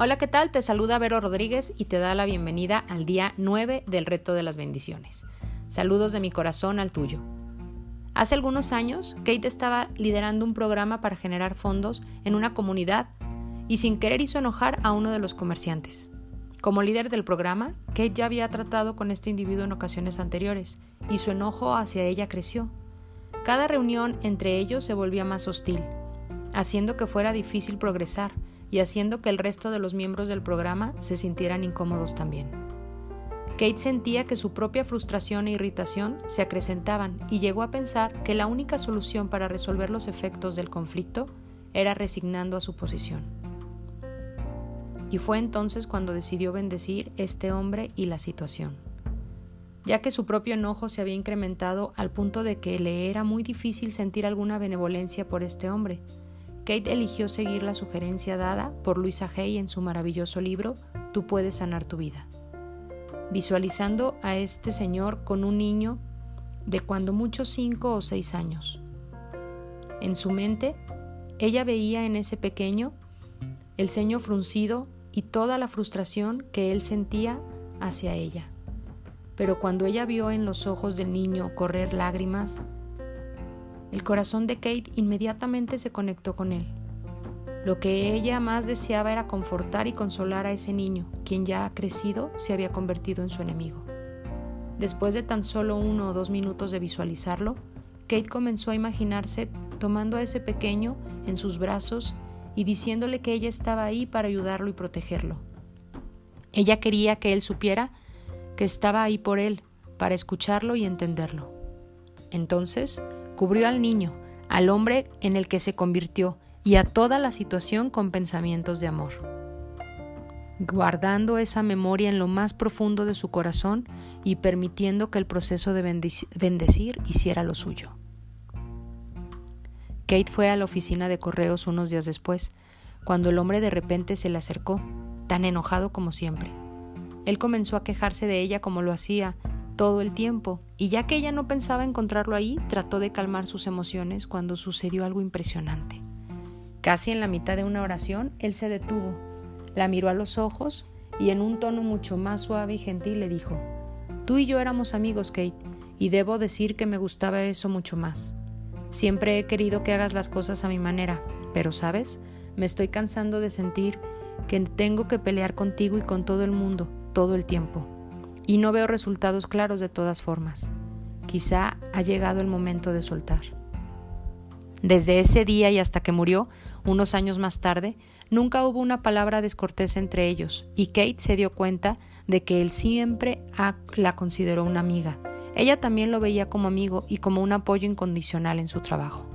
Hola, ¿qué tal? Te saluda Vero Rodríguez y te da la bienvenida al día 9 del reto de las bendiciones. Saludos de mi corazón al tuyo. Hace algunos años, Kate estaba liderando un programa para generar fondos en una comunidad y sin querer hizo enojar a uno de los comerciantes. Como líder del programa, Kate ya había tratado con este individuo en ocasiones anteriores y su enojo hacia ella creció. Cada reunión entre ellos se volvía más hostil, haciendo que fuera difícil progresar y haciendo que el resto de los miembros del programa se sintieran incómodos también. Kate sentía que su propia frustración e irritación se acrecentaban y llegó a pensar que la única solución para resolver los efectos del conflicto era resignando a su posición. Y fue entonces cuando decidió bendecir este hombre y la situación. Ya que su propio enojo se había incrementado al punto de que le era muy difícil sentir alguna benevolencia por este hombre, Kate eligió seguir la sugerencia dada por Luisa Hay en su maravilloso libro Tú puedes sanar tu vida. Visualizando a este señor con un niño de cuando mucho cinco o seis años. En su mente, ella veía en ese pequeño el ceño fruncido y toda la frustración que él sentía hacia ella. Pero cuando ella vio en los ojos del niño correr lágrimas, el corazón de Kate inmediatamente se conectó con él. Lo que ella más deseaba era confortar y consolar a ese niño, quien ya crecido se había convertido en su enemigo. Después de tan solo uno o dos minutos de visualizarlo, Kate comenzó a imaginarse tomando a ese pequeño en sus brazos y diciéndole que ella estaba ahí para ayudarlo y protegerlo. Ella quería que él supiera que estaba ahí por él, para escucharlo y entenderlo. Entonces, cubrió al niño, al hombre en el que se convirtió y a toda la situación con pensamientos de amor. Guardando esa memoria en lo más profundo de su corazón y permitiendo que el proceso de bendecir hiciera lo suyo. Kate fue a la oficina de correos unos días después, cuando el hombre de repente se le acercó, tan enojado como siempre. Él comenzó a quejarse de ella como lo hacía todo el tiempo, y ya que ella no pensaba encontrarlo ahí, trató de calmar sus emociones cuando sucedió algo impresionante. Casi en la mitad de una oración, él se detuvo, la miró a los ojos y en un tono mucho más suave y gentil le dijo, Tú y yo éramos amigos, Kate, y debo decir que me gustaba eso mucho más. Siempre he querido que hagas las cosas a mi manera, pero sabes, me estoy cansando de sentir que tengo que pelear contigo y con todo el mundo, todo el tiempo y no veo resultados claros de todas formas. Quizá ha llegado el momento de soltar. Desde ese día y hasta que murió, unos años más tarde, nunca hubo una palabra descortés entre ellos, y Kate se dio cuenta de que él siempre la consideró una amiga. Ella también lo veía como amigo y como un apoyo incondicional en su trabajo.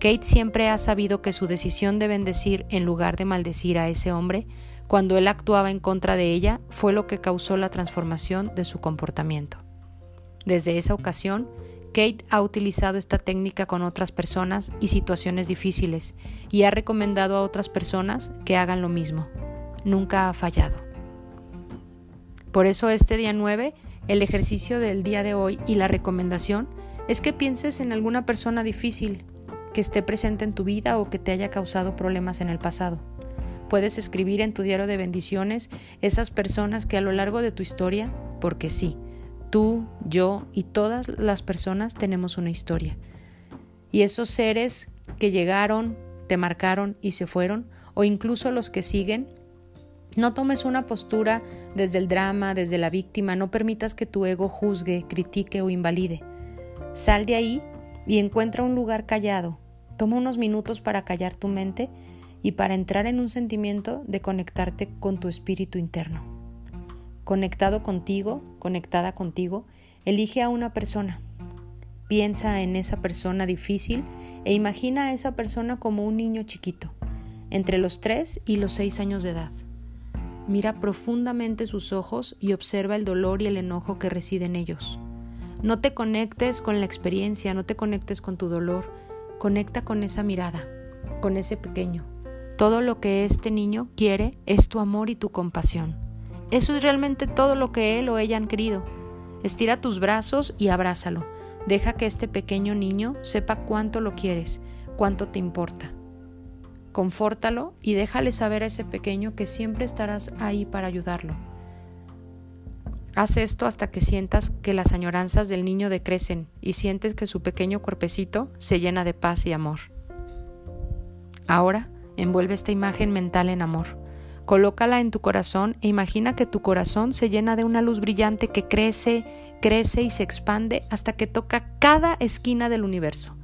Kate siempre ha sabido que su decisión de bendecir en lugar de maldecir a ese hombre cuando él actuaba en contra de ella fue lo que causó la transformación de su comportamiento. Desde esa ocasión, Kate ha utilizado esta técnica con otras personas y situaciones difíciles y ha recomendado a otras personas que hagan lo mismo. Nunca ha fallado. Por eso este día 9, el ejercicio del día de hoy y la recomendación es que pienses en alguna persona difícil que esté presente en tu vida o que te haya causado problemas en el pasado. Puedes escribir en tu diario de bendiciones esas personas que a lo largo de tu historia, porque sí, tú, yo y todas las personas tenemos una historia. Y esos seres que llegaron, te marcaron y se fueron, o incluso los que siguen, no tomes una postura desde el drama, desde la víctima, no permitas que tu ego juzgue, critique o invalide. Sal de ahí y encuentra un lugar callado. Toma unos minutos para callar tu mente y para entrar en un sentimiento de conectarte con tu espíritu interno. Conectado contigo, conectada contigo, elige a una persona. Piensa en esa persona difícil e imagina a esa persona como un niño chiquito, entre los 3 y los 6 años de edad. Mira profundamente sus ojos y observa el dolor y el enojo que reside en ellos. No te conectes con la experiencia, no te conectes con tu dolor, conecta con esa mirada, con ese pequeño, todo lo que este niño quiere es tu amor y tu compasión. Eso es realmente todo lo que él o ella han querido. Estira tus brazos y abrázalo. Deja que este pequeño niño sepa cuánto lo quieres, cuánto te importa. confórtalo y déjale saber a ese pequeño que siempre estarás ahí para ayudarlo. Haz esto hasta que sientas que las añoranzas del niño decrecen y sientes que su pequeño cuerpecito se llena de paz y amor. Ahora envuelve esta imagen mental en amor. Colócala en tu corazón e imagina que tu corazón se llena de una luz brillante que crece, crece y se expande hasta que toca cada esquina del universo.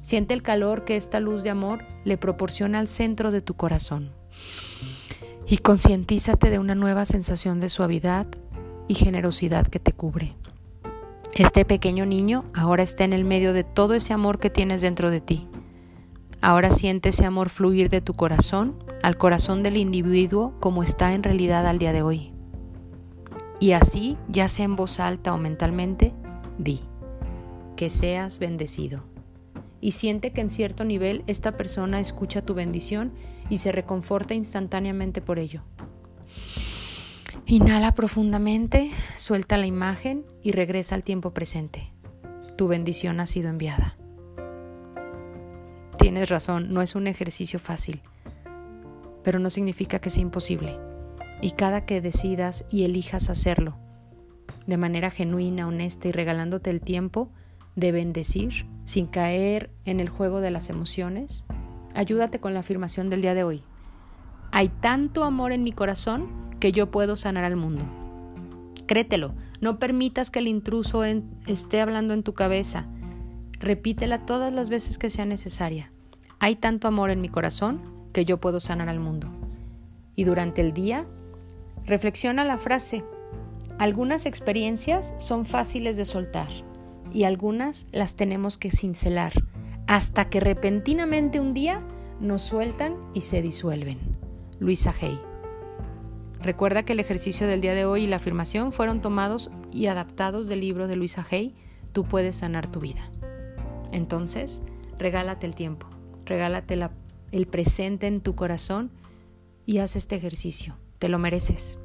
Siente el calor que esta luz de amor le proporciona al centro de tu corazón. Y concientízate de una nueva sensación de suavidad y generosidad que te cubre. Este pequeño niño ahora está en el medio de todo ese amor que tienes dentro de ti. Ahora siente ese amor fluir de tu corazón al corazón del individuo como está en realidad al día de hoy. Y así, ya sea en voz alta o mentalmente, di, que seas bendecido y siente que en cierto nivel esta persona escucha tu bendición y se reconforta instantáneamente por ello. Inhala profundamente, suelta la imagen y regresa al tiempo presente. Tu bendición ha sido enviada. Tienes razón, no es un ejercicio fácil, pero no significa que sea imposible. Y cada que decidas y elijas hacerlo, de manera genuina, honesta y regalándote el tiempo, de bendecir sin caer en el juego de las emociones, ayúdate con la afirmación del día de hoy. Hay tanto amor en mi corazón que yo puedo sanar al mundo. Créetelo, no permitas que el intruso esté hablando en tu cabeza. Repítela todas las veces que sea necesaria. Hay tanto amor en mi corazón que yo puedo sanar al mundo. Y durante el día, reflexiona la frase. Algunas experiencias son fáciles de soltar y algunas las tenemos que cincelar hasta que repentinamente un día nos sueltan y se disuelven. Luisa Hay. Recuerda que el ejercicio del día de hoy y la afirmación fueron tomados y adaptados del libro de Luisa Hay, Tú puedes sanar tu vida. Entonces, regálate el tiempo, regálate el presente en tu corazón y haz este ejercicio. Te lo mereces.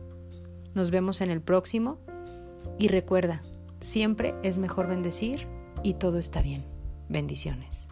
Nos vemos en el próximo y recuerda, Siempre es mejor bendecir y todo está bien. Bendiciones.